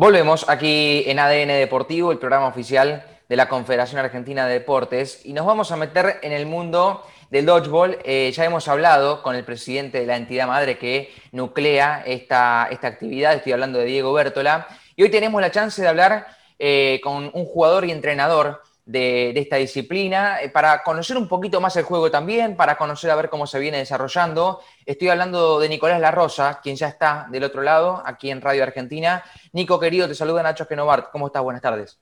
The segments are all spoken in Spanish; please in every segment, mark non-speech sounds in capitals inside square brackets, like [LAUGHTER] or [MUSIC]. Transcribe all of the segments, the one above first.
Volvemos aquí en ADN Deportivo, el programa oficial de la Confederación Argentina de Deportes, y nos vamos a meter en el mundo del dodgeball. Eh, ya hemos hablado con el presidente de la entidad madre que nuclea esta, esta actividad, estoy hablando de Diego Bertola, y hoy tenemos la chance de hablar eh, con un jugador y entrenador de, esta disciplina, eh, para conocer un poquito más el juego también, para conocer a ver cómo se viene desarrollando. Estoy hablando de Nicolás La Rosa, quien ya está del otro lado, aquí en Radio Argentina. Nico, querido, te saluda Nacho Genovart. ¿Cómo estás? Buenas tardes.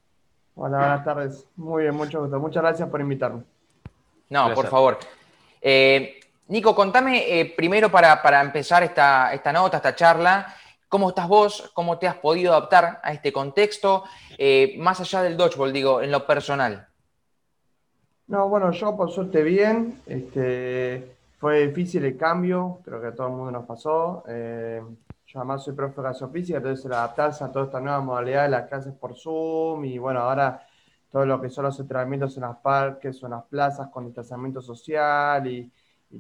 Hola, buenas tardes. Muy bien, mucho gusto. Muchas gracias por invitarme. No, por favor. Eh, Nico, contame eh, primero para, para empezar esta, esta nota, esta charla, ¿Cómo estás vos? ¿Cómo te has podido adaptar a este contexto? Eh, más allá del dodgeball, digo, en lo personal. No, bueno, yo por suerte bien. Este, fue difícil el cambio, creo que a todo el mundo nos pasó. Eh, yo además soy profe de educación física, entonces el adaptarse a toda esta nueva modalidad de las clases por Zoom y bueno, ahora todo lo que son los entrenamientos en los parques o en las plazas con distanciamiento social y,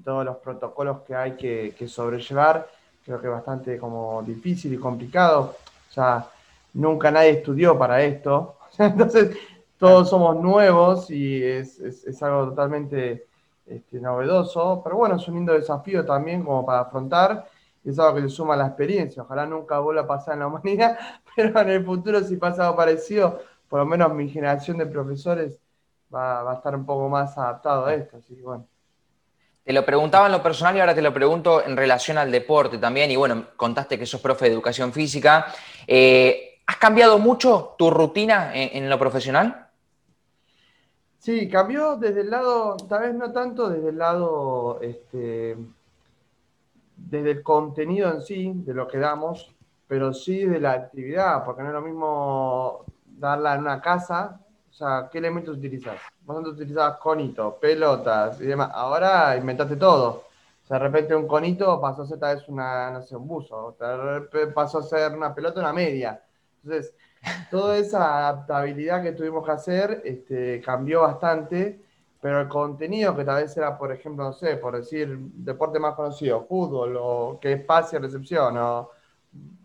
todos los protocolos que hay que sobrellevar creo que bastante como difícil y complicado. O sea, nunca nadie estudió para esto. [LAUGHS] Entonces, todos somos nuevos y es, es, algo totalmente este, novedoso. Pero bueno, es un lindo desafío también como para afrontar. Es algo que le suma la experiencia. Ojalá nunca vuelva a pasar en la humanidad, [LAUGHS] pero en el futuro si pasa algo parecido, por lo menos mi generación de profesores va, va a estar un poco más adaptado a esto. Así que bueno. Te lo preguntaba en lo personal y ahora te lo pregunto en relación al deporte también. Y bueno, contaste que sos profe de educación física. Eh, ¿Has cambiado mucho tu rutina en, lo profesional? Sí, cambió desde el lado, tal vez no tanto desde el lado, este, desde el contenido en sí, de lo que damos, pero sí de la actividad, porque no es lo mismo darla en una casa sea, ¿qué elementos utilizas? Vos antes utilizabas conitos, pelotas y demás. Ahora inventaste todo. O sea, de repente un conito pasó a ser tal vez una, no sé, un buzo. pasó a ser una pelota, una media. Entonces, toda esa adaptabilidad que tuvimos que hacer este, cambió bastante, pero el contenido que tal vez era, por ejemplo, no sé, por decir, deporte más conocido, fútbol, o que es pase y recepción, o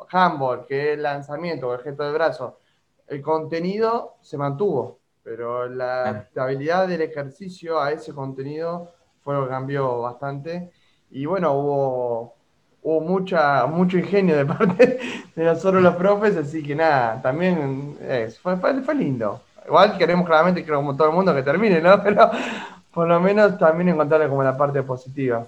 handball, que es lanzamiento, o gesto de brazo, el contenido se mantuvo pero la estabilidad del ejercicio a ese contenido fue lo que cambió bastante. Y bueno, hubo, hubo mucha, mucho ingenio de [LAUGHS] parte de nosotros los profes, así que nada, también fue, fue, lindo. Igual queremos claramente, creo como todo el mundo, que termine, ¿no? [LAUGHS] Pero por lo menos también encontrarle como la parte positiva.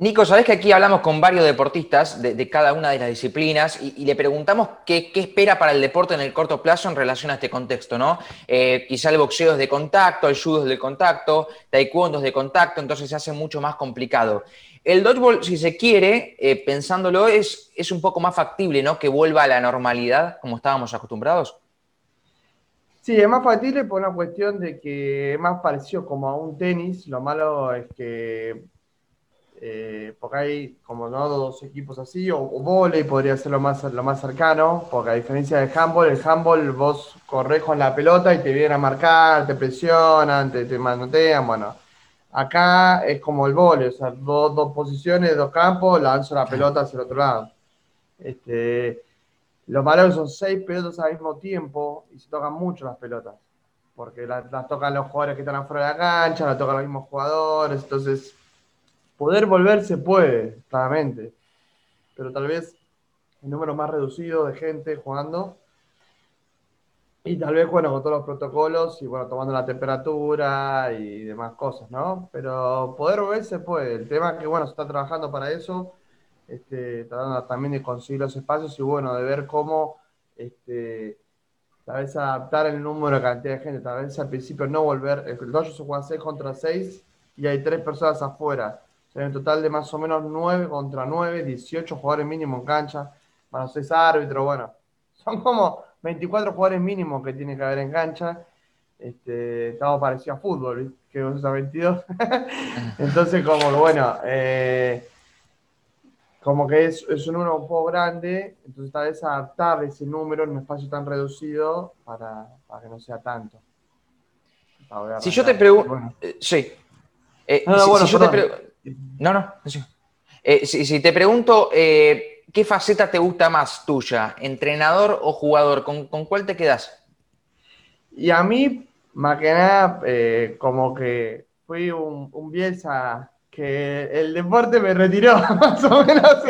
Nico, sabés que aquí hablamos con varios deportistas de, cada una de las disciplinas y, le preguntamos qué, espera para el deporte en el corto plazo en relación a este contexto, ¿no? Eh, quizá el boxeo es de contacto, el judo es de contacto, taekwondo es de contacto, entonces se hace mucho más complicado. El dodgeball, si se quiere, eh, pensándolo, es, es un poco más factible, ¿no? Que vuelva a la normalidad como estábamos acostumbrados. Sí, es más factible por una cuestión de que más parecido como a un tenis. Lo malo es que eh, porque hay como no dos equipos así, o, o volei podría ser lo más, lo más cercano, porque a diferencia del handball, el handball vos corres con la pelota y te vienen a marcar, te presionan, te, te manotean, bueno. Acá es como el volei, o sea, dos, dos posiciones, dos campos, lanzo la pelota hacia el otro lado. Este, lo malo son seis pelotas al mismo tiempo y se tocan mucho las pelotas, porque las, las tocan los jugadores que están afuera de la cancha, las tocan los mismos jugadores, entonces Poder volver se puede, claramente, pero tal vez un número más reducido de gente jugando. Y tal vez, bueno, con todos los protocolos y, bueno, tomando la temperatura y demás cosas, ¿no? Pero poder volver se puede. El tema es que, bueno, se está trabajando para eso, este, tratando también de conseguir los espacios y, bueno, de ver cómo, este, tal vez adaptar el número de cantidad de gente, tal vez al principio no volver, el dojo se juega 6 contra 6 y hay tres personas afuera hay un total de más o menos 9 contra 9, 18 jugadores mínimos en cancha, más 6 árbitros, bueno, [LAUGHS] son como 24 jugadores mínimos que tiene que haber en cancha. Este, estamos parecido a fútbol, que vos a 22. [LAUGHS] Entonces, como bueno, eh, como que es, es, un número un poco grande, entonces tal vez adaptar ese número en un espacio tan reducido para, para que no sea tanto. Si yo te pregunto, eh, sí. Eh, no, no, si, yo te no, no, eh, si, te pregunto, eh, ¿qué faceta te gusta más tuya? ¿Entrenador o jugador? ¿Con, cuál te quedas? Y a mí, más que nada, eh, como que fui un, un que el deporte me retiró, [LAUGHS] más o menos,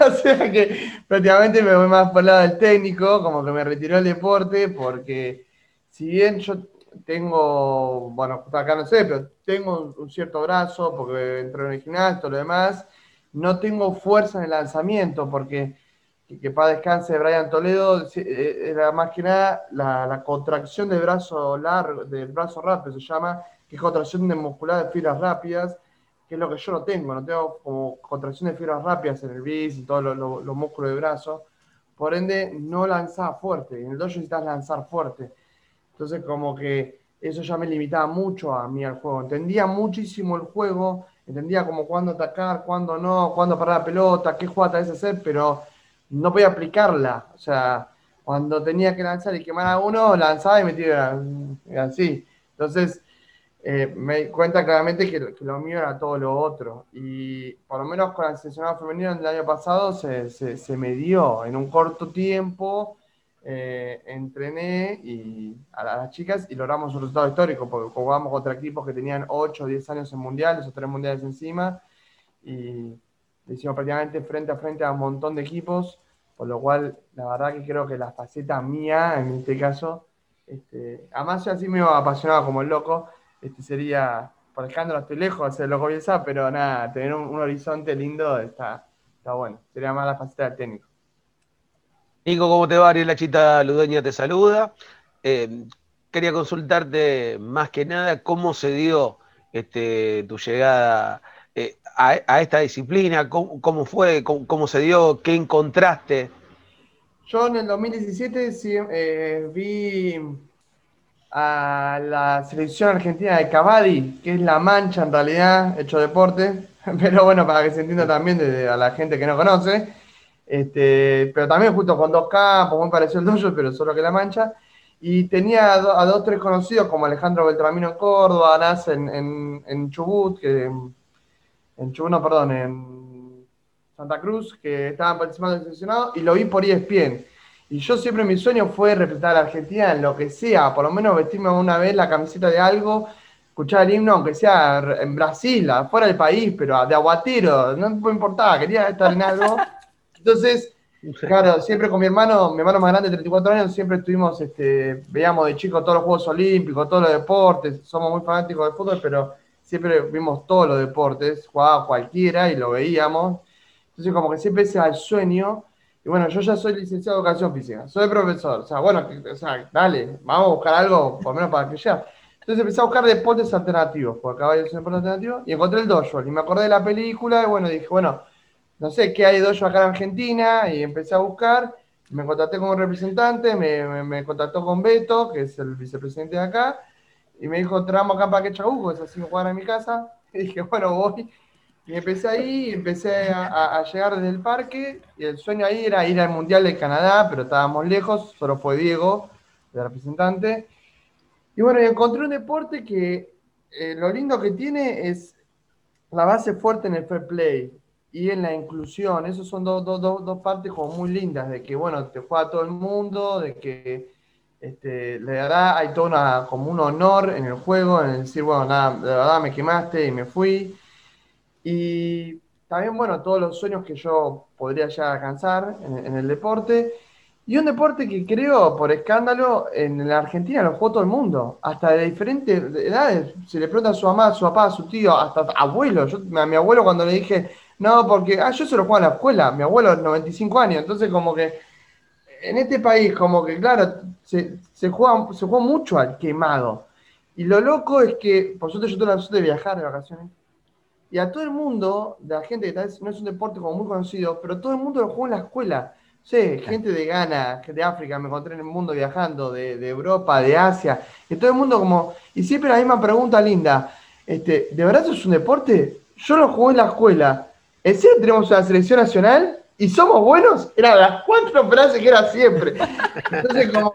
o sea, que prácticamente me voy más por el lado del técnico, como que me retiró el deporte, porque si bien yo tengo, bueno, acá no sé, pero tengo un, cierto brazo, porque entré en el gimnasio, lo demás, no tengo fuerza en el lanzamiento, porque que, para descanse Brian Toledo, eh, era más que nada la, contracción del brazo largo, del brazo rápido se llama, que es contracción de muscular de fibras rápidas, que es lo que yo no tengo, no tengo como contracción de fibras rápidas en el bis y todos los músculos de brazo, por ende no lanzaba fuerte, en el dojo necesitas lanzar fuerte, entonces como que eso ya me limitaba mucho a mí al juego, entendía muchísimo el juego, entendía como cuándo atacar, cuándo no, cuándo parar la pelota, qué jugada tal vez hacer, pero no podía aplicarla, o sea, cuando tenía que lanzar y quemar a uno, lanzaba y metía así, entonces eh, me di cuenta claramente que, lo mío era todo lo otro. Y por lo menos con el seleccionado femenino del año pasado se, se, me dio en un corto tiempo. Eh, entrené y a, las chicas y logramos un resultado histórico porque jugamos contra equipos que tenían 8 o 10 años en mundiales o 3 mundiales encima y hicimos prácticamente frente a frente a un montón de equipos, por lo cual la verdad que creo que la faceta mía en este caso, este, además yo así me apasionaba como el loco, este sería, por escándalo estoy lejos de hacer loco pero nada, tener un, horizonte lindo está, está bueno. Sería más la faceta del técnico. Nico, ¿cómo te va? Ariel Chita Ludeña te saluda. Eh, quería consultarte más que nada cómo se dio este, tu llegada eh, a, esta disciplina, cómo, fue, cómo, se dio, qué encontraste. Yo en el 2017 eh, vi a la selección argentina de Cavadi, que es la mancha en realidad, hecho deporte, [LAUGHS] pero bueno, para que se entienda también de, a la gente que no conoce, este, pero también justo con dos campos, muy parecido al tuyo, pero solo que la mancha, y tenía a, dos, tres conocidos como Alejandro Beltramino en Córdoba, Nas en, en, Chubut, que, en Chubut, no, perdón, en Santa Cruz, que estaban participando del seleccionado, y lo vi por ESPN. Y yo siempre mi sueño fue representar a la Argentina en lo que sea, por lo menos vestirme una vez la camiseta de algo, escuchar el himno, aunque sea en Brasil, fuera del país, pero de aguatero, no me importaba, quería estar en algo. [LAUGHS] Entonces, claro, siempre con mi hermano, mi hermano más grande, 34 años, siempre estuvimos, este, veíamos de chicos todos los Juegos Olímpicos, todos los deportes, somos muy fanáticos del fútbol, pero siempre vimos todos los deportes, jugaba cualquiera y lo veíamos. Entonces, como que siempre ese el sueño y bueno, yo ya soy licenciado en educación física, soy profesor. O sea, bueno, o sea, dale, vamos a buscar algo, por lo menos para que ya. Entonces empecé a buscar deportes alternativos, porque acá hay un deporte alternativo, y encontré el dojo. Y me acordé de la película, y bueno, dije, bueno, no sé qué hay de dojo acá en Argentina, y empecé a buscar. Me contacté con un representante, me, contactó con Beto, que es el vicepresidente de acá, y me dijo, traemos acá para que es así jugar en mi casa. [LAUGHS] Y dije, bueno, voy. Y empecé ahí, empecé a, llegar desde el parque, y el sueño ahí era ir al Mundial de Canadá, pero estábamos lejos, solo fue Diego, el representante. Y bueno, encontré un deporte que eh, lo lindo que tiene es la base fuerte en el fair play y en la inclusión. Esas son dos, dos, dos, partes como muy lindas, de que, bueno, te juega todo el mundo, de que este, de verdad hay todo una, como un honor en el juego, en decir, bueno, nada, de verdad me quemaste y me fui. Y también, bueno, todos los sueños que yo podría ya alcanzar en, el deporte. Y un deporte que creo, por escándalo, en la Argentina lo jugó todo el mundo, hasta de diferentes edades. Se le pregunta a su mamá, a su papá, a su tío, hasta abuelo. Yo, a mi abuelo cuando le dije, no, porque, ah, yo se lo juego en la escuela, mi abuelo es 95 años, entonces como que en este país, como que, claro, se, se, juega, se juega mucho al quemado. Y lo loco es que, por suerte yo tuve la suerte de viajar de vacaciones, y a todo el mundo, de la gente que tal vez no es un deporte como muy conocido, pero todo el mundo lo jugó en la escuela. Sí, gente de Ghana, gente de África, me encontré en el mundo viajando, de, Europa, de Asia, y todo el mundo como, y siempre la misma pregunta linda, este, ¿de verdad eso es un deporte? Yo lo jugué en la escuela, ¿en serio tenemos una selección nacional? ¿Y somos buenos? Era las cuatro frases que era siempre. Entonces, como,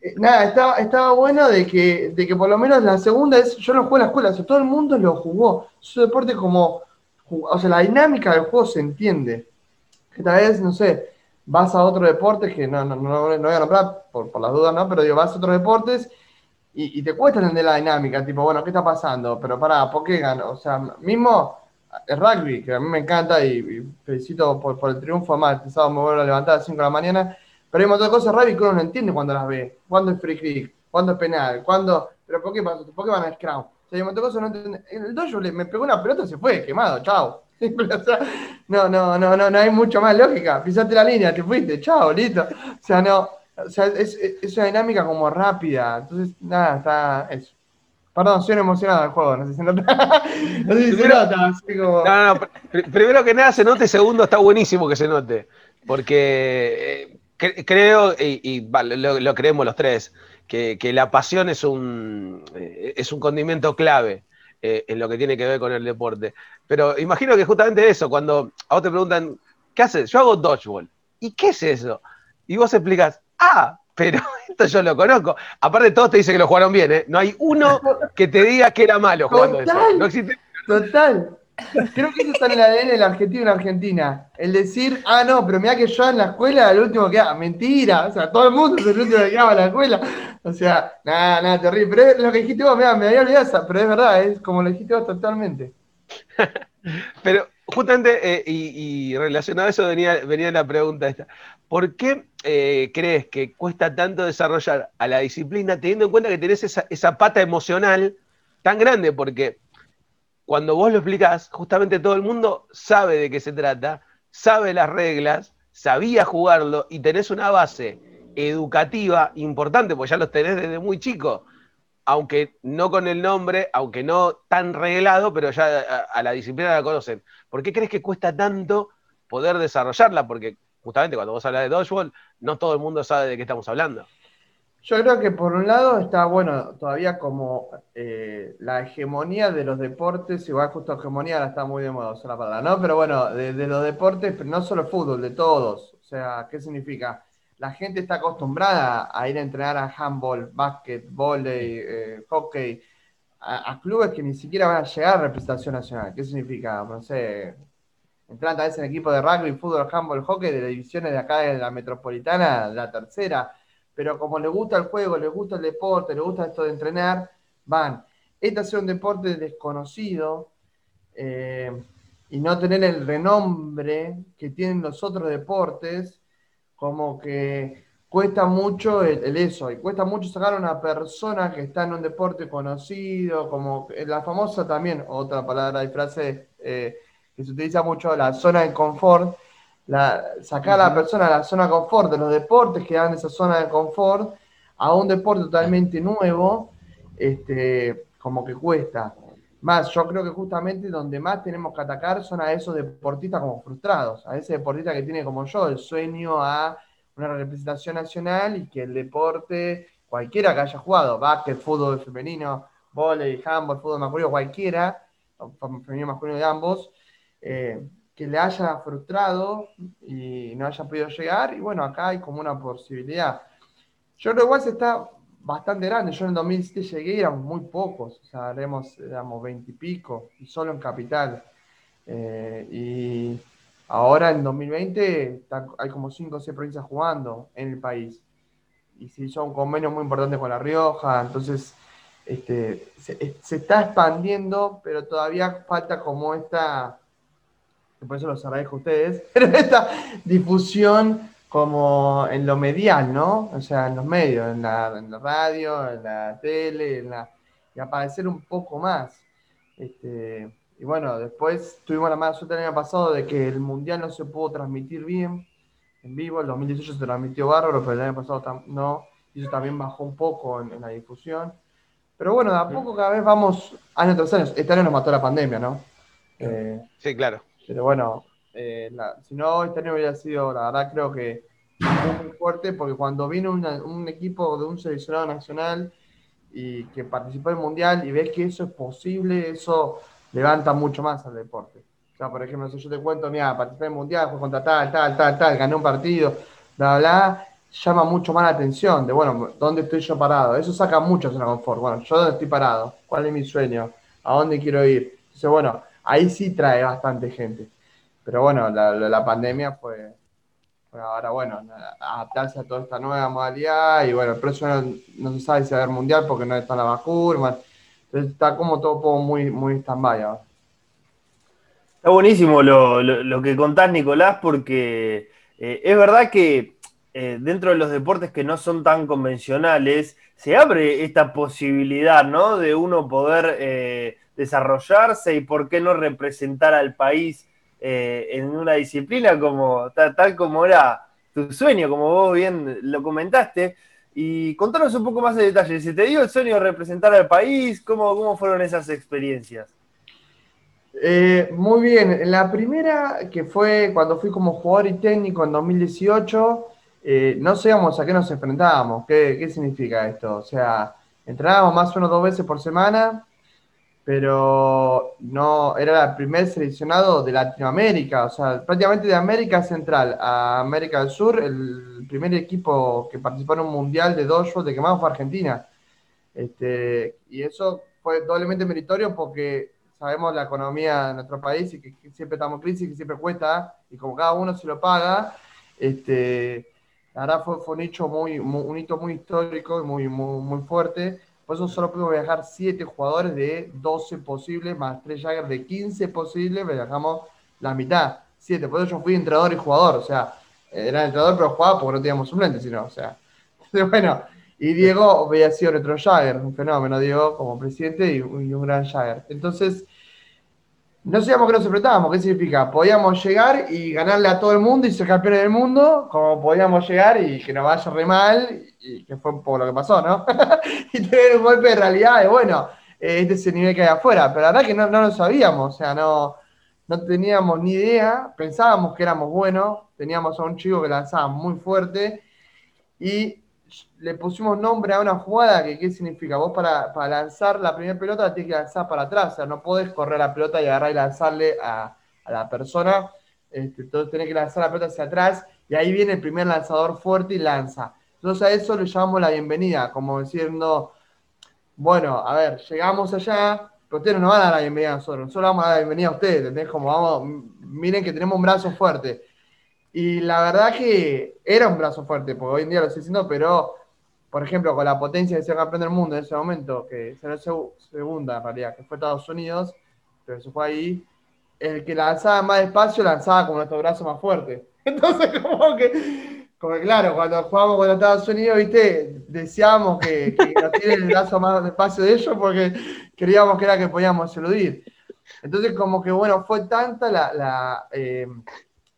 eh, nada, estaba, estaba bueno de que, de que por lo menos la segunda es, yo lo jugué en la escuela, o todo el mundo lo jugó. Es un deporte como, o sea, la dinámica del juego se entiende. esta vez, no sé, vas a otro deporte que no, no, no, no voy a nombrar por, por, las dudas, ¿no? Pero digo, vas a otros deportes y, y, te cuesta entender la dinámica, tipo, bueno, ¿qué está pasando? Pero pará, ¿por qué gano? O sea, mismo el rugby, que a mí me encanta y, y felicito por, por, el triunfo, además, el sábado me vuelvo a levantar a las 5 de la mañana, pero hay un montón de cosas rugby que uno no entiende cuando las ve. ¿Cuándo es free kick? ¿Cuándo es penal? ¿Cuándo? ¿Pero por qué, por qué van a scrum? O sea, hay un montón de cosas no entiendo. El dojo me pegó una pelota y se fue, quemado, chao. [LAUGHS] no, no, no, no, no hay mucho más lógica. Pisaste la línea, te fuiste, chao, listo. O sea, no, o sea, es, es una dinámica como rápida. Entonces, nada, está eso. Perdón, soy emocionado del juego, no sé si nota. [LAUGHS] no sé si se nota, así como... No, no, primero que nada se note, segundo está buenísimo que se note. Porque eh, creo, y, y vale, lo, lo, creemos los tres, que, que la pasión es un, eh, es un condimento clave eh, en lo que tiene que ver con el deporte. Pero imagino que justamente eso, cuando a vos te preguntan, ¿qué haces? Yo hago dodgeball. ¿Y qué es eso? Y vos explicas, ah, pero esto yo lo conozco. Aparte, todos te dicen que lo jugaron bien, ¿eh? No hay uno que te diga que era malo jugando total, eso. No existe. Total. Creo que eso está en el ADN del argentino en Argentina. El decir, ah, no, pero mira que yo en la escuela el último que haga. Mentira. O sea, todo el mundo es el último que haga en la escuela. O sea, nada, nada, terrible. Pero es lo que dijiste vos, mira, me había olvidado pero es verdad, es como lo dijiste vos totalmente. [LAUGHS] pero justamente, eh, y, relacionado a eso venía, venía la pregunta esta. ¿Por qué eh, crees que cuesta tanto desarrollar a la disciplina teniendo en cuenta que tenés esa, esa pata emocional tan grande? Porque cuando vos lo explicás, justamente todo el mundo sabe de qué se trata, sabe las reglas, sabía jugarlo y tenés una base educativa importante, porque ya los tenés desde muy chico, aunque no con el nombre, aunque no tan reglado, pero ya a, la disciplina la conocen. ¿Por qué crees que cuesta tanto poder desarrollarla? Porque justamente cuando vos hablas de dodgeball, no todo el mundo sabe de qué estamos hablando. Yo creo que por un lado está, bueno, todavía como eh, la hegemonía de los deportes, igual justo hegemonía ahora está muy de moda, usar la palabra, ¿no? Pero bueno, de, de, los deportes, pero no solo fútbol, de todos. O sea, ¿qué significa? La gente está acostumbrada a ir a entrenar a handball, básquet, volei, eh, hockey, a, a, clubes que ni siquiera van a llegar a representación nacional. ¿Qué significa? No sé, entran tal vez en equipo de rugby, fútbol, handball, hockey, de las divisiones de acá de la metropolitana, la tercera pero como les gusta el juego, les gusta el deporte, les gusta esto de entrenar, van. Este es un deporte desconocido eh, y no tener el renombre que tienen los otros deportes, como que cuesta mucho el, el, eso, y cuesta mucho sacar a una persona que está en un deporte conocido, como la famosa también, otra palabra y frase eh, que se utiliza mucho, la zona de confort, la, sacar a la persona de la zona de confort, de los deportes que dan esa zona de confort, a un deporte totalmente nuevo, este, como que cuesta. Más, yo creo que justamente donde más tenemos que atacar son a esos deportistas como frustrados, a ese deportista que tiene como yo el sueño a una representación nacional y que el deporte, cualquiera que haya jugado, básquet, fútbol femenino, volei, handball, fútbol masculino, cualquiera, femenino masculino de ambos, eh, que le haya frustrado y no haya podido llegar. Y bueno, acá hay como una posibilidad. Yo creo igual se está bastante grande. Yo en el 2007 llegué y éramos muy pocos. O sea, éramos, éramos 20 y pico, y solo en Capital. Eh, y ahora en 2020 está, hay como 5 o 6 provincias jugando en el país. Y se hizo un convenio muy importante con La Rioja. Entonces, este, se, se está expandiendo, pero todavía falta como esta por eso los agradezco a ustedes, [LAUGHS] pero esta difusión como en lo medial, ¿no? O sea, en los medios, en la, en la radio, en la tele, en la, y aparecer un poco más. Este, y bueno, después tuvimos la mala suerte el año pasado de que el Mundial no se pudo transmitir bien en vivo, el 2018 se transmitió bárbaro, pero el año pasado no, y eso también bajó un poco en, en la difusión. Pero bueno, de a poco cada vez vamos, año tras año, este año nos mató la pandemia, ¿no? Eh, sí, claro. Pero bueno, eh, la, si no, este año hubiera sido, la verdad, creo que muy fuerte, porque cuando vino un equipo de un seleccionado nacional y que participó en el mundial y ves que eso es posible, eso levanta mucho más al deporte. O sea, por ejemplo, si yo te cuento, mira, participé en el mundial, fue contra tal, tal, tal, tal, gané un partido, bla, bla, llama mucho más la atención de, bueno, ¿dónde estoy yo parado? Eso saca mucho zona de confort. Bueno, ¿yo dónde estoy parado? ¿Cuál es mi sueño? ¿A dónde quiero ir? Entonces, bueno, ahí sí trae bastante gente. Pero bueno, la, pandemia fue, ahora, bueno, adaptarse a toda esta nueva modalidad y bueno, el precio no, se sabe si va a haber mundial porque no está la vacuna, entonces está como todo muy, muy stand-by ahora. Está buenísimo lo, que contás, Nicolás, porque eh, es verdad que eh, dentro de los deportes que no son tan convencionales, se abre esta posibilidad, ¿no? De uno poder eh, desarrollarse y por qué no representar al país en una disciplina como tal, como era tu sueño, como vos bien lo comentaste. Y contanos un poco más de detalles. ¿Se te dio el sueño de representar al país? ¿Cómo, cómo fueron esas experiencias? Eh, muy bien, la primera que fue cuando fui como jugador y técnico en 2018, eh, no sabíamos a qué nos enfrentábamos, ¿Qué, qué significa esto. O sea, entrenábamos más o menos dos veces por semana, pero no era el primer seleccionado de Latinoamérica, o sea, prácticamente de América Central a América del Sur, el primer equipo que participó en un mundial de dojo de quemado fue Argentina. Este, y eso fue doblemente meritorio porque sabemos la economía de nuestro país y que, siempre estamos en crisis, que siempre cuesta, y como cada uno se lo paga, este, la verdad fue, fue un, hecho muy, un hito muy histórico y muy, muy, muy fuerte. Por eso solo pudimos viajar 7 jugadores de 12 posibles, más 3 Jagger de 15 posibles, viajamos la mitad, 7. Por eso yo fui entrenador y jugador, o sea, era entrenador pero jugaba porque no teníamos suplentes, sino, o sea, [LAUGHS] bueno, y Diego había sido nuestro Jagger, un fenómeno, Diego, como presidente y, un gran Jagger. Entonces, no sabíamos que nos enfrentábamos. ¿Qué significa? Podíamos llegar y ganarle a todo el mundo y ser campeones del mundo, como podíamos llegar y que nos vaya re mal, y que fue un poco lo que pasó, ¿no? [LAUGHS] y tener un golpe de realidad de, bueno, eh, este es el nivel que hay afuera. Pero la verdad que no, no lo sabíamos, o sea, no, no teníamos ni idea, pensábamos que éramos buenos, teníamos a un chico que lanzaba muy fuerte y le pusimos nombre a una jugada que qué significa, vos para, lanzar la primera pelota la tienes que lanzar para atrás, o sea, no podés correr la pelota y agarrar y lanzarle a, la persona, este, entonces tenés que lanzar la pelota hacia atrás y ahí viene el primer lanzador fuerte y lanza. Entonces a eso le llamamos la bienvenida, como diciendo, bueno, a ver, llegamos allá, pero ustedes no van a dar la bienvenida a nosotros, nosotros vamos a dar la bienvenida a ustedes, ¿entendés? Como vamos, miren que tenemos un brazo fuerte. Y la verdad que era un brazo fuerte, porque hoy en día lo estoy diciendo, pero, por ejemplo, con la potencia de ser campeón del mundo en ese momento, que será segunda en realidad, que fue Estados Unidos, pero se fue ahí, el que lanzaba más despacio lanzaba con nuestro brazo más fuerte. [LAUGHS] Entonces, como que, como claro, cuando jugamos con Estados Unidos, viste, deseábamos que, que nos tiren el brazo más despacio de ellos porque queríamos que era que podíamos eludir. Entonces, como que, bueno, fue tanta la, eh,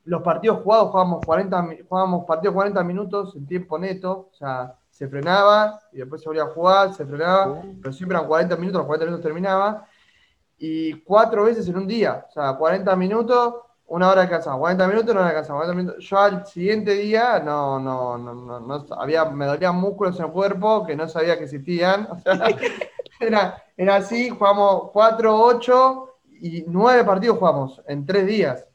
los partidos jugados jugábamos 40, jugábamos partidos 40 minutos en tiempo neto, o sea, se frenaba y después se volvía a jugar, se frenaba, pero siempre eran 40 minutos, los 40 minutos terminaba, y cuatro veces en un día, o sea, 40 minutos, una hora de casa, 40 minutos, una hora de casa, 40 minutos. Yo al siguiente día no, no, no, no, había, me dolían músculos en el cuerpo que no sabía que existían, o sea, [LAUGHS] era, era así, jugamos 4, 8 y 9 partidos jugamos en 3 días.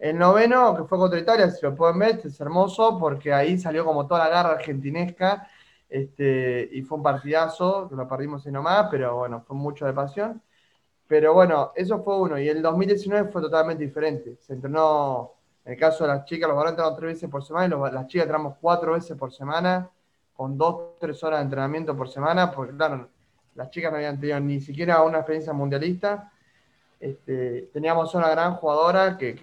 El noveno, que fue contra Italia, si lo pueden ver, es hermoso porque ahí salió como toda la garra argentinesca este, y fue un partidazo, que lo perdimos y nomás, pero bueno, fue mucho de pasión. Pero bueno, eso fue uno. Y el 2019 fue totalmente diferente. Se entrenó, en el caso de las chicas, los varones entrenaron tres veces por semana y las chicas entrenamos cuatro veces por semana, con dos, tres horas de entrenamiento por semana, porque claro, las chicas no habían tenido ni siquiera una experiencia mundialista. Este, teníamos una gran jugadora que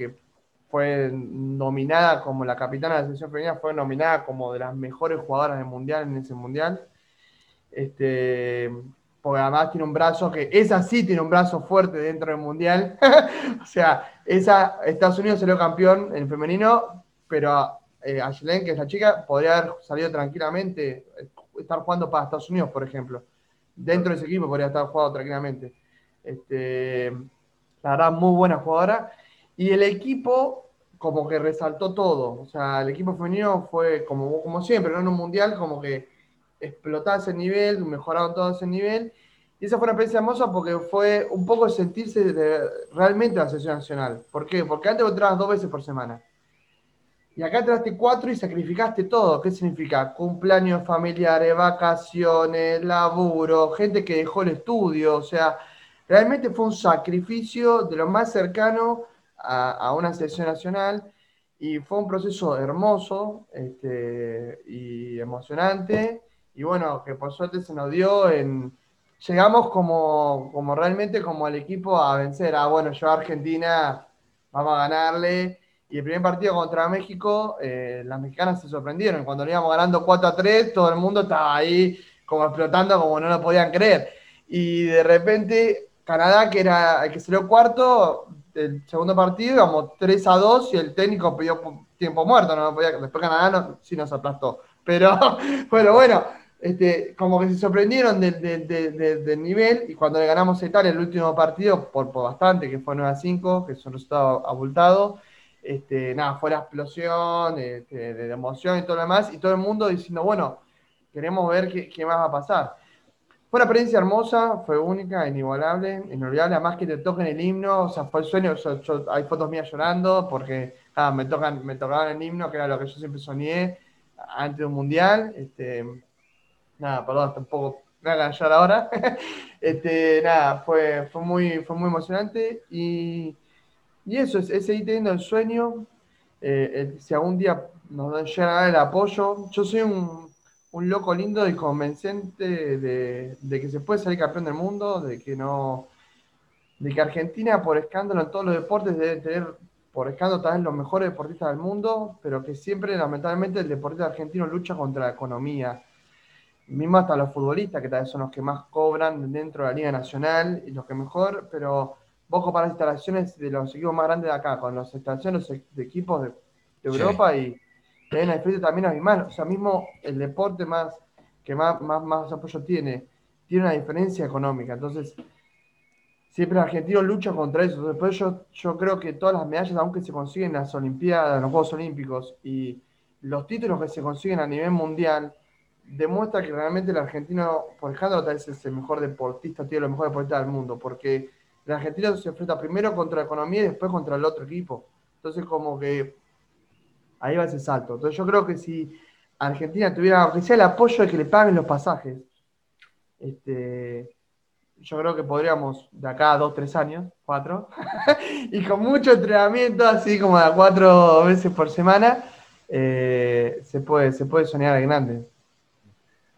fue nominada como la capitana de la selección femenina, fue nominada como de las mejores jugadoras del mundial en ese mundial. Este, porque además tiene un brazo que, esa sí tiene un brazo fuerte dentro del mundial. [LAUGHS] o sea, esa, Estados Unidos salió campeón en femenino, pero eh, que es la chica, podría haber salido tranquilamente, estar jugando para Estados Unidos, por ejemplo. Dentro de ese equipo podría estar jugando tranquilamente. Este, la verdad, muy buena jugadora. Y el equipo como que resaltó todo. O sea, el equipo femenino fue como, como siempre, ¿no? En un mundial como que explotaba ese nivel, mejoraron todo ese nivel. Y esa fue una experiencia hermosa porque fue un poco sentirse de, realmente la selección nacional. ¿Por qué? Porque antes entrabas dos veces por semana. Y acá entraste cuatro y sacrificaste todo. ¿Qué significa? Cumpleaños familiares, vacaciones, laburo, gente que dejó el estudio. O sea, realmente fue un sacrificio de lo más cercano a, una selección nacional y fue un proceso hermoso este, y emocionante y bueno, que por suerte se nos dio en... Llegamos como, como realmente como el equipo a vencer. Ah, bueno, yo a Argentina vamos a ganarle. Y el primer partido contra México, eh, las mexicanas se sorprendieron. Cuando le íbamos ganando 4 a 3, todo el mundo estaba ahí como explotando, como no lo podían creer. Y de repente, Canadá, que era el que salió cuarto, el segundo partido, íbamos 3 a 2 y el técnico pidió tiempo muerto, no podía, después Canadá no, sí nos aplastó. Pero [LAUGHS] bueno, bueno, este, como que se sorprendieron del nivel y cuando le ganamos a Italia el último partido, por, bastante, que fue 9 a 5, que es un resultado abultado, este, nada, fue la explosión este, de, emoción y todo lo demás, y todo el mundo diciendo, bueno, queremos ver qué, qué, más va a pasar. Fue una experiencia hermosa, fue única, inigualable, inolvidable, además que te toquen el himno, o sea, fue el sueño, hay fotos mías llorando porque me, tocan, me tocaban el himno, que era lo que yo siempre soñé antes de un mundial, este, nada, perdón, tampoco hagan llorar ahora, [LAUGHS] este, nada, fue, muy, fue muy emocionante. Y eso, es, seguir teniendo el sueño. Eh, si algún día nos llega a dar el apoyo, yo soy un, loco lindo y convencente de, que se puede salir campeón del mundo, de que no. de que Argentina, por escándalo en todos los deportes, debe tener por escándalo también los mejores deportistas del mundo, pero que siempre, lamentablemente, el deportista argentino lucha contra la economía. Mismo hasta los futbolistas, que tal vez son los que más cobran dentro de la Liga Nacional y los que mejor, pero vos comparás instalaciones de los equipos más grandes de acá con las instalaciones de equipos de, Europa y una diferencia también abismal. O sea, mismo el deporte más que más, más, más apoyo tiene, tiene una diferencia económica. Entonces, siempre el argentino lucha contra eso. Después yo, yo creo que todas las medallas, aunque se consiguen en las Olimpiadas, en los Juegos Olímpicos y los títulos que se consiguen a nivel mundial, demuestra que realmente el argentino, por ejemplo, tal vez es el mejor deportista, tiene los mejores deportistas del mundo, porque el argentino se enfrenta primero contra la economía y después contra el otro equipo. Entonces, como que ahí va ese salto. Entonces, yo creo que si Argentina tuviera, aunque sea el apoyo de que le paguen los pasajes, este, yo creo que podríamos de acá a dos, tres años, cuatro, [LAUGHS] y con mucho entrenamiento, así como a cuatro veces por semana, eh, se, puede, se puede soñar en grande.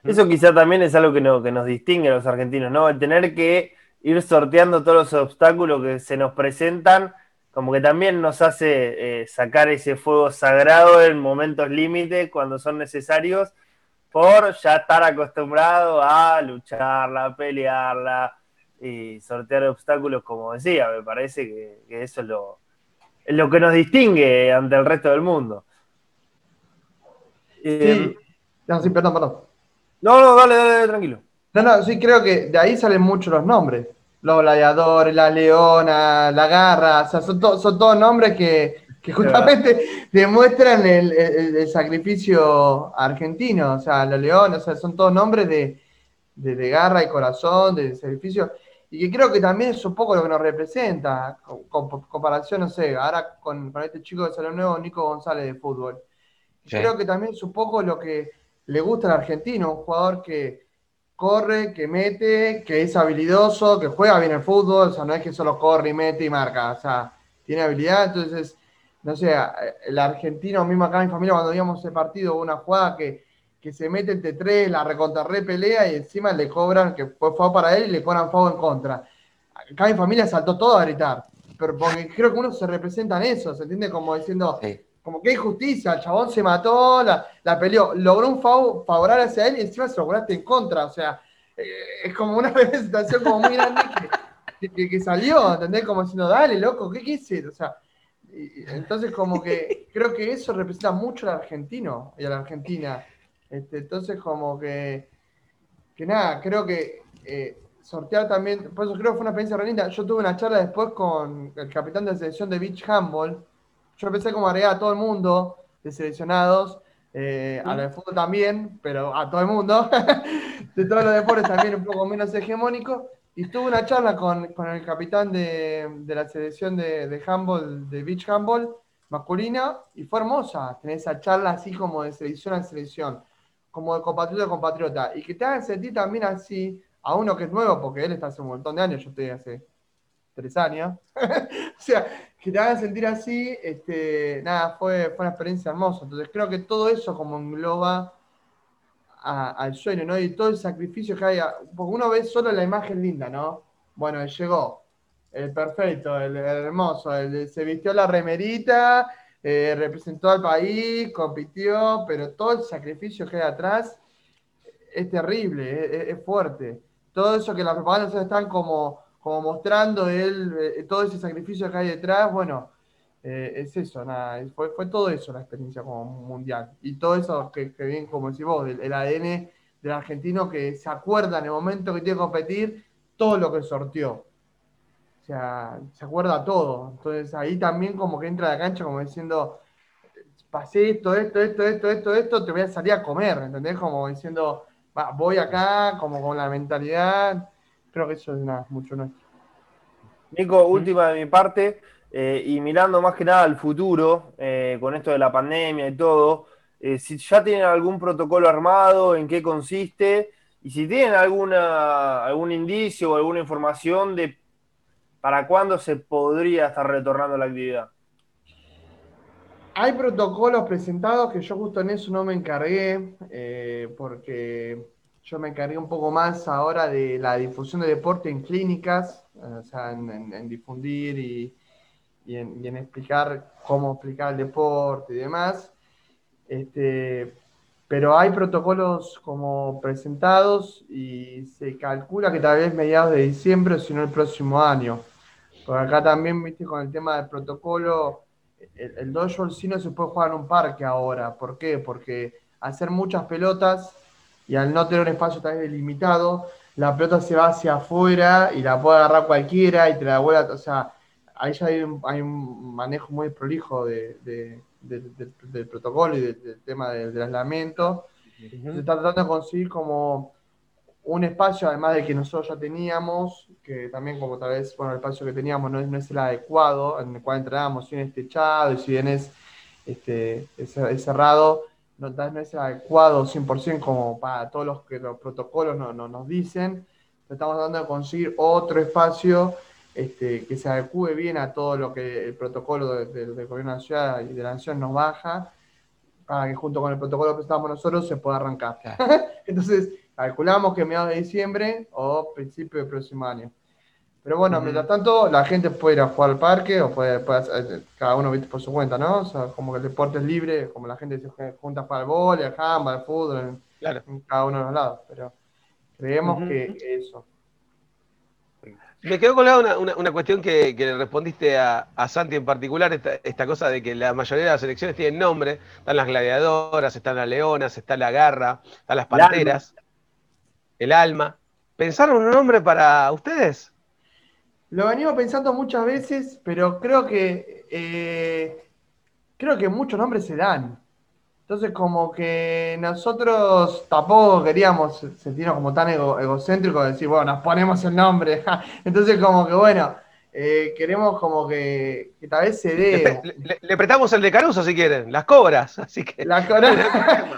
Eso quizá también es algo que, que nos distingue a los argentinos, ¿no? El tener que ir sorteando todos los obstáculos que se nos presentan, como que también nos hace eh, sacar ese fuego sagrado en momentos límites cuando son necesarios, por ya estar acostumbrado a lucharla, a pelearla y sortear obstáculos, como decía, me parece que, eso es lo, es lo que nos distingue ante el resto del mundo. Sí. Eh, no, sí, perdón, perdón. No, no, dale, dale, tranquilo. No, no, sí creo que de ahí salen muchos los nombres. Los gladiadores, la leona, la garra, o sea, son, son todos nombres que, justamente [LAUGHS] demuestran el, sacrificio argentino. O sea, la leona, o sea, son todos nombres de, garra y corazón, de sacrificio. Y que creo que también es un poco lo que nos representa, con, comparación, no sé, ahora con, este chico de Salón Nuevo, Nico González de fútbol. Creo que también es un poco lo que le gusta al argentino, un jugador que, corre, que mete, que es habilidoso, que juega bien el fútbol, o sea, no es que solo corre y mete y marca, o sea, tiene habilidad, entonces, no sé, el argentino, mismo acá en mi familia, cuando veíamos ese partido, una jugada que, que se mete entre tres, la recontra pelea y encima le cobran, que fue fuego para él y le cobran fuego en contra. Acá mi familia saltó todo a gritar, pero porque creo que uno se representa en eso, ¿se entiende? Como diciendo, como que hay justicia, el chabón se mató, la, la peleó, logró un favor favorable hacia él y encima se lo lograste en contra, o sea, eh, es como una [LAUGHS] representación como muy grande que, que, salió, ¿entendés? Como diciendo, dale, loco, ¿qué quise? O sea, entonces como que [LAUGHS] creo que eso representa mucho al argentino y a la Argentina. Este, entonces como que, que nada, creo que eh, sortear también, por eso creo que fue una experiencia re linda. Yo tuve una charla después con el capitán de la selección de Beach Handball, yo empecé como agregar a todo el mundo de seleccionados, eh, a la de fútbol también, pero a todo el mundo, [LAUGHS] de todos los deportes también un poco menos hegemónico. Y tuve una charla con, el capitán de, la selección de, de, handball, de beach handball masculina, y fue hermosa tener esa charla así como de selección a selección, como de compatriota a compatriota, y que te hagan sentir también así a uno que es nuevo, porque él está hace un montón de años, yo estoy hace tres años. [LAUGHS] o sea, que te hagan sentir así, este, nada, fue, fue una experiencia hermosa. Entonces creo que todo eso como engloba al sueño, ¿no? Y todo el sacrificio que hay, porque uno ve solo la imagen linda, ¿no? Bueno, llegó, el perfecto, el, hermoso, el, se vistió la remerita, eh, representó al país, compitió, pero todo el sacrificio que hay atrás es terrible, es, fuerte. Todo eso que las propagandas están como, como mostrando, él, eh, todo ese sacrificio que hay detrás, bueno, eh, es eso, nada, fue, fue todo eso la experiencia como mundial. Y todo eso que, que bien, como decís vos, el, ADN del argentino que se acuerda en el momento que tiene que competir todo lo que sorteó. O sea, se acuerda todo. Entonces ahí también como que entra a la cancha como diciendo, pasé esto, esto, esto, esto, esto, esto, te voy a salir a comer, ¿entendés? Como diciendo, voy acá, como con la mentalidad. Creo que eso es nada, mucho nuestro. Nico, última de mi parte. Eh, y mirando más que nada al futuro, eh, con esto de la pandemia y todo, eh, si ya tienen algún protocolo armado, en qué consiste, y si tienen alguna, algún indicio o alguna información de para cuándo se podría estar retornando la actividad. Hay protocolos presentados que yo justo en eso no me encargué, porque yo me encargué un poco más ahora de la difusión de deporte en clínicas, o sea, en difundir y, y en, explicar cómo explicar el deporte y demás. Este, pero hay protocolos como presentados y se calcula que tal vez mediados de diciembre si no el próximo año. Por acá también, viste, con el tema del protocolo, el, el dodgeball sí no se puede jugar en un parque ahora. ¿Por qué? Porque hacer muchas pelotas y al no tener un espacio tan delimitado, la pelota se va hacia afuera y la puede agarrar cualquiera y te la vuelve, o sea, ahí ya hay un, manejo muy prolijo del protocolo y del, tema del, aislamiento. Se está tratando de conseguir como un espacio, además de que nosotros ya teníamos, que también como tal vez, bueno, el espacio que teníamos no es, el adecuado, en el cual entrábamos, si bien es techado y si bien es, este, cerrado, no, tal vez no es adecuado 100% como para todos los que los protocolos no, nos dicen. Estamos tratando de conseguir otro espacio este, que se adecue bien a todo lo que el protocolo del gobierno de la ciudad y de la nación nos baja, para que junto con el protocolo que presentamos nosotros se pueda arrancar. [LAUGHS] Entonces, calculamos que mediados de diciembre o principio del próximo año. Pero bueno, mientras tanto, la gente puede ir a jugar al parque o puede, cada uno por su cuenta, ¿no? O sea, como que el deporte es libre, como la gente se junta para el vóley, el handball, el fútbol, en, cada uno de los lados. Pero creemos que eso. Me quedó colgada una, cuestión que, le respondiste a, Santi en particular, esta, cosa de que la mayoría de las elecciones tienen nombre. Están las gladiadoras, están las leonas, está la garra, están las panteras, el alma. ¿Pensaron un nombre para ustedes? Lo venimos pensando muchas veces, pero creo que eh, creo que muchos nombres se dan. Entonces, como que nosotros tampoco queríamos sentirnos como tan egocéntricos, de decir, bueno, nos ponemos el nombre. [LAUGHS] Entonces, como que, bueno, eh, queremos como que, tal vez se dé. Le, prestamos el de Caruso si quieren, las cobras. [LAUGHS] Así que. Las cobras.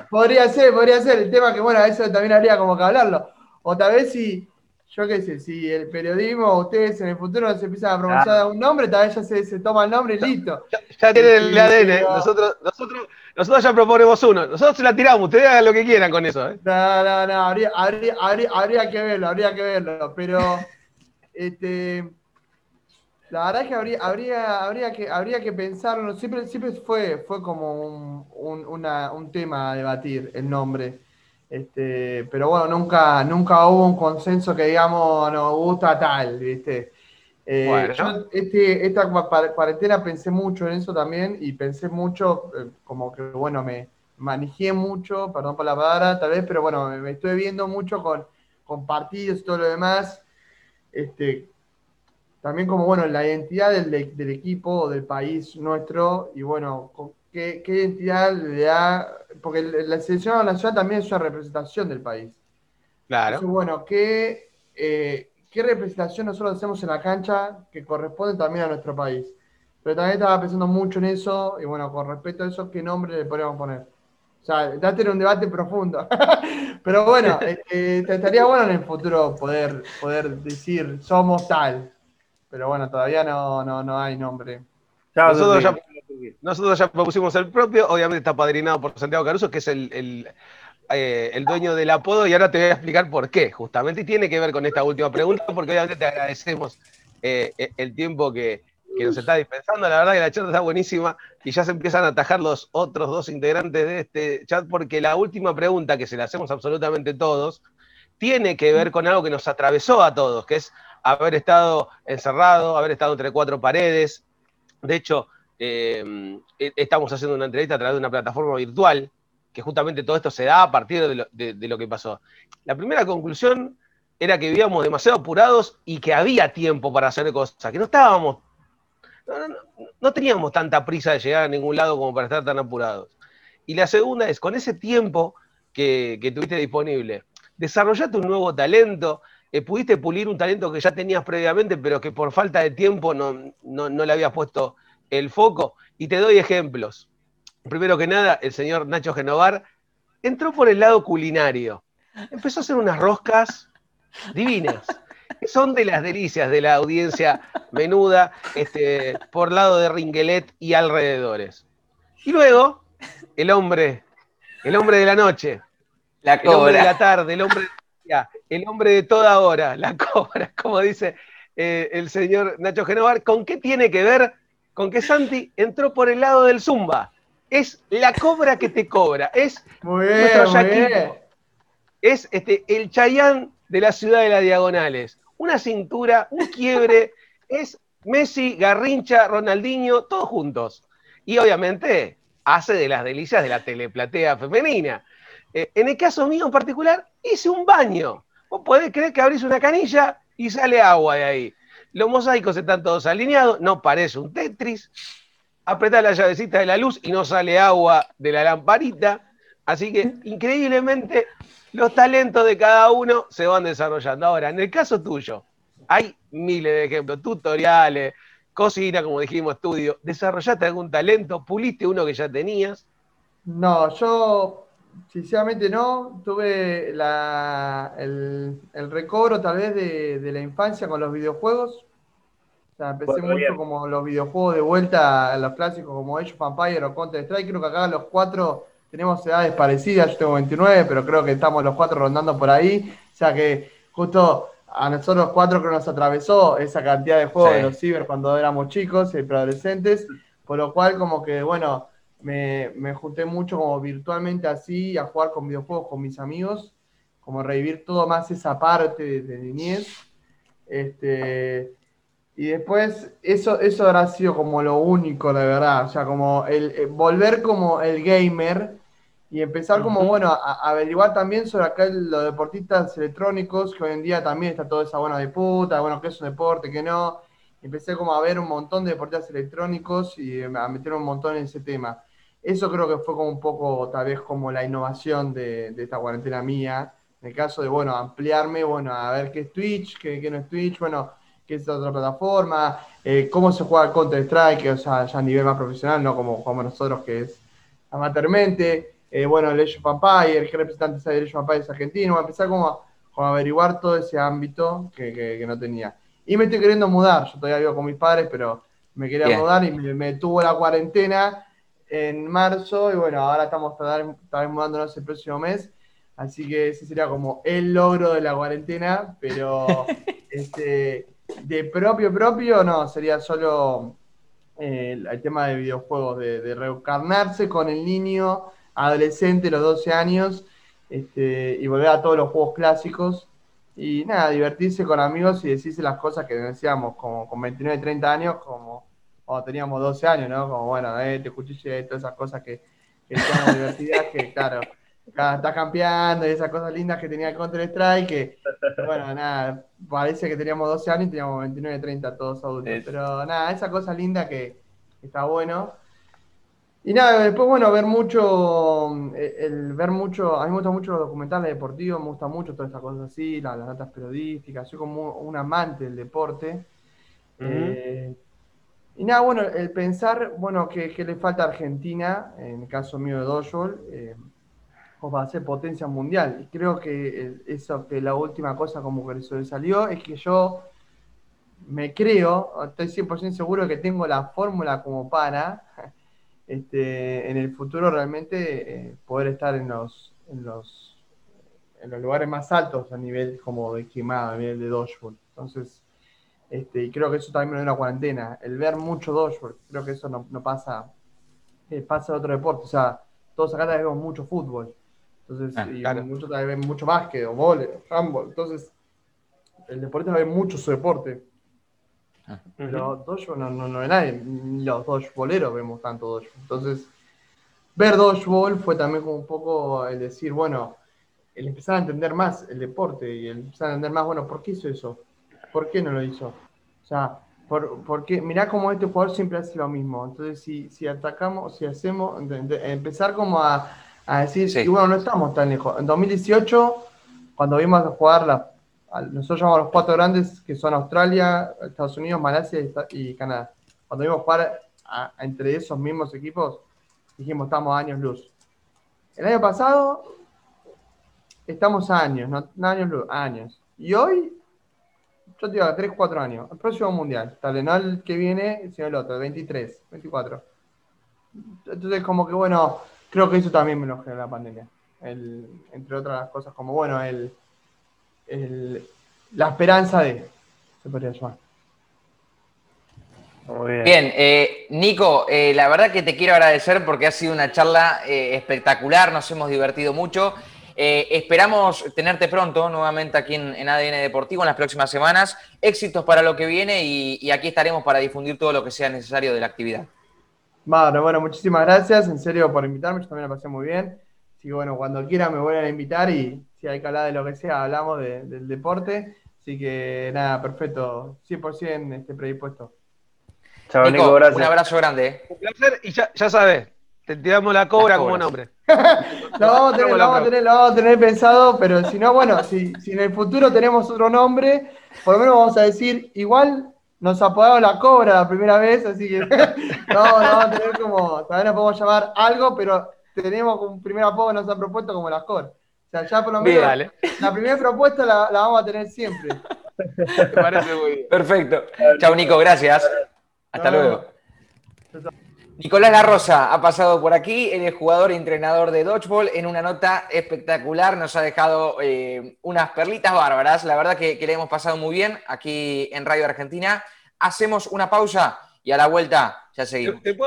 [LAUGHS] podría ser, podría ser. El tema que, bueno, eso también habría como que hablarlo. O tal vez si, yo qué sé, si el periodismo, ustedes en el futuro se empiezan a pronunciar un nombre, tal vez ya se, toma el nombre y listo. Ya, tienen el ADN. Nosotros, nosotros, nosotros ya proponemos uno. Nosotros se la tiramos, ustedes hagan lo que quieran con eso. ¿eh? No, no, no, habría, habría, habría, que verlo, habría que verlo. Pero, [LAUGHS] este, la verdad es que habría, habría, habría, que, habría que pensarlo. Siempre, siempre fue, fue como un, un, un tema a debatir el nombre. Este, pero bueno, nunca, nunca hubo un consenso que digamos nos gusta tal, ¿viste? Eh, yo este, esta cuarentena pensé mucho en eso también y pensé mucho, eh, como que bueno, me manejé mucho, perdón por la palabra tal vez, pero bueno, me, estoy viendo mucho con, con, partidos y todo lo demás. Este, también como bueno, la identidad del, del equipo, del país nuestro, y bueno, qué, qué identidad le da porque la selección nacional también es una representación del país. Claro. Entonces, bueno, ¿qué, eh, ¿qué representación nosotros hacemos en la cancha que corresponde también a nuestro país? Pero también estaba pensando mucho en eso, y bueno, con respecto a eso, ¿qué nombre le podríamos poner? O sea, date un debate profundo. [LAUGHS] Pero bueno, eh, [LAUGHS] eh, estaría bueno en el futuro poder, poder decir, somos tal. Pero bueno, todavía no, no, no hay nombre. nosotros, ya, nosotros ya propusimos el propio, obviamente está padrinado por Santiago Caruso, que es el, eh, el, dueño del apodo, y ahora te voy a explicar por qué, justamente, y tiene que ver con esta última pregunta, porque obviamente te agradecemos eh, el tiempo que, que nos está dispensando. La verdad que la charla está buenísima y ya se empiezan a atajar los otros dos integrantes de este chat porque la última pregunta que se le hacemos absolutamente todos tiene que ver con algo que nos atravesó a todos, que es haber estado encerrado, haber estado entre cuatro paredes. De hecho, eh, e-, estamos haciendo una entrevista a través de una plataforma virtual, que justamente todo esto se da a partir de lo, que pasó. La primera conclusión era que vivíamos demasiado apurados y que había tiempo para hacer cosas, que no estábamos no, teníamos tanta prisa de llegar a ningún lado como para estar tan apurados. Y la segunda es, con ese tiempo que, tuviste disponible, desarrollaste un nuevo talento, eh, pudiste pulir un talento que ya tenías previamente, pero que por falta de tiempo no, no, le habías puesto el foco. Y te doy ejemplos. Primero que nada, el señor Nacho Genovar entró por el lado culinario. Empezó a hacer unas roscas divinas son de las delicias de la audiencia menuda este, por lado de Ringuelet y alrededores. Y luego, el hombre, el hombre de la noche, la el hombre de la tarde, el hombre, el hombre de toda hora, la cobra, [LAUGHS] como dice eh, el señor Nacho Genovar, ¿con qué tiene que ver? Con que Santi entró por el lado del Zumba. Es la cobra que te cobra, es nuestro Es este, el Chayán de la ciudad de las diagonales una cintura, un quiebre, [LAUGHS] es Messi, Garrincha, Ronaldinho, todos juntos. Y obviamente hace de las delicias de la teleplatea femenina. Eh, en el caso mío en particular, hice un baño. Vos podés creer que abrís una canilla y sale agua de ahí. Los mosaicos están todos alineados, no parece un Tetris. Apretá la llavecita de la luz y no sale agua de la lamparita. Así que increíblemente los talentos de cada uno se van desarrollando. Ahora, en el caso tuyo, hay miles de ejemplos, tutoriales, cocina, como dijimos, estudio. ¿Desarrollaste algún talento? ¿Puliste uno que ya tenías? No, yo sinceramente no. Tuve el, recobro tal vez de, la infancia con los videojuegos. O sea, empecé mucho como los videojuegos de vuelta a los clásicos como Age of Empires o Counter Strike. Creo que acá los cuatro tenemos edades parecidas, yo tengo 29, pero creo que estamos los cuatro rondando por ahí. O sea que justo a nosotros cuatro que nos atravesó esa cantidad de juegos de los ciber cuando éramos chicos y preadolescentes, por lo cual como que, bueno, me, junté mucho como virtualmente así a jugar con videojuegos con mis amigos, como revivir todo más esa parte de, niñez. Este, y después, eso, eso habrá sido como lo único, de verdad. O sea, como el volver como el gamer y empezar como, bueno, a, averiguar también sobre acá los deportistas electrónicos, que hoy en día también está toda esa buena de puta, bueno, qué es un deporte, qué no. Empecé como a ver un montón de deportistas electrónicos y a meter un montón en ese tema. Eso creo que fue como un poco, tal vez, como la innovación de, esta cuarentena mía. En el caso de, bueno, ampliarme, bueno, a ver qué es Twitch, qué, no es Twitch, bueno, qué es otra plataforma, eh, cómo se juega Counter-Strike, o sea, ya a nivel más profesional, no como, como nosotros, que es amateurmente. Eh, bueno, el Age of Empires, qué representante de Age of Empires argentino, a empezar como a, averiguar todo ese ámbito que, no tenía. Y me estoy queriendo mudar, yo todavía vivo con mis padres, pero me quería mudar y me, tuvo la cuarentena en marzo y bueno, ahora estamos tal mudándonos el próximo mes, así que ese sería como el logro de la cuarentena, pero [LAUGHS] este, de propio propio no, sería solo eh, el, tema de videojuegos, de, de reencarnarse con el niño adolescente, los 12 años, este, y volver a todos los juegos clásicos. Y nada, divertirse con amigos y decirse las cosas que decíamos como con 29, 30 años, como cuando teníamos 12 años, ¿no? Como, bueno, eh, te cuchille, todas esas cosas que, que son divertidas, que claro, estás campeando y esas cosas lindas que tenía Counter Strike, que, bueno, nada, parece que teníamos 12 años y teníamos 29, 30 todos adultos. Pero nada, esa cosa linda que, está bueno. Y nada, después, bueno, ver mucho, eh, el, ver mucho, a mí me gustan mucho los documentales deportivos, me gusta mucho todas estas cosas así, las, datas periodísticas, soy como un amante del deporte. Eh, y nada, bueno, el pensar, bueno, que, le falta a Argentina, en el caso mío de Dojol, eh, para ser potencia mundial. Y creo que eso, que la última cosa como que sobresalió es que yo me creo, estoy 100% seguro que tengo la fórmula como para [LAUGHS] este, en el futuro realmente eh, poder estar en los, en los en los lugares más altos a nivel como de quemada, a nivel de dodgeball. Entonces, este, y creo que eso también me da una cuarentena. El ver mucho dodgeball, creo que eso no, no pasa, eh, pasa en otro deporte. O sea, todos acá vemos mucho fútbol. Entonces, Ah, y claro. muchos también ven mucho más que o vole, handball. Entonces, el deporte ve mucho su deporte. Pero dodgeball no, no, no ve nadie. Ni los dodgeballeros vemos tanto dodgeball. Entonces, ver dodgeball fue también como un poco el decir, bueno, el empezar a entender más el deporte y el empezar a entender más, bueno, ¿por qué hizo eso? ¿Por qué no lo hizo? O sea, por, porque mirá cómo este jugador siempre hace lo mismo. Entonces, si, si atacamos, si hacemos, ent- empezar como a, a decir, Sí. y bueno, no estamos tan lejos. En 2018, cuando vimos a jugar, la, a- nosotros llamamos a los cuatro grandes, que son Australia, Estados Unidos, Malasia y, Canadá. Cuando vimos jugar a- a- entre esos mismos equipos, dijimos, estamos a años luz. El año pasado, estamos a años, no, no años luz, años. Y hoy, yo te digo, a 3, 4 años. El próximo mundial, tal vez no el que viene, sino el otro, el 23, 24. Entonces, como que bueno, creo que eso también me lo generó la pandemia. El- entre otras cosas, como bueno, el, el- la esperanza de, se podría llamar. Muy bien. Bien, eh, Nico, eh, la verdad que te quiero agradecer porque ha sido una charla eh, espectacular, nos hemos divertido mucho. Eh, esperamos tenerte pronto nuevamente aquí en, en ADN Deportivo en las próximas semanas. Éxitos para lo que viene y, y aquí estaremos para difundir todo lo que sea necesario de la actividad. Bueno, bueno, muchísimas gracias, en serio, por invitarme, yo también la pasé muy bien. Así que bueno, cuando quieran me vuelven a invitar y si hay que hablar de lo que sea, hablamos de- del deporte. Así que nada, perfecto, 100% este, predispuesto. Chao, Nico, Nico, gracias. un abrazo grande. eh. Un placer y ya, ya sabes, te tiramos la cobra como nombre. [LAUGHS] Lo vamos a tener, lo la vamos a tener, lo vamos a tener pensado, pero si no, bueno, si, si en el futuro tenemos otro nombre, por lo menos vamos a decir, igual nos apodamos la cobra la primera vez, así que [LAUGHS] no, no vamos a tener como, todavía nos podemos llamar algo, pero tenemos como un primer apodo que nos han propuesto como las cor. O sea, ya por lo Bien, menos Dale, la primera propuesta la, la vamos a tener siempre. [LAUGHS] me parece muy bien. Perfecto. Chao, Nico, gracias. Hasta luego. Nicolás La Rosa ha pasado por aquí, él es jugador y entrenador de Dodgeball en una nota espectacular, nos ha dejado eh, unas perlitas bárbaras, la verdad que, que le hemos pasado muy bien aquí en Radio Argentina. Hacemos una pausa y a la vuelta ya seguimos.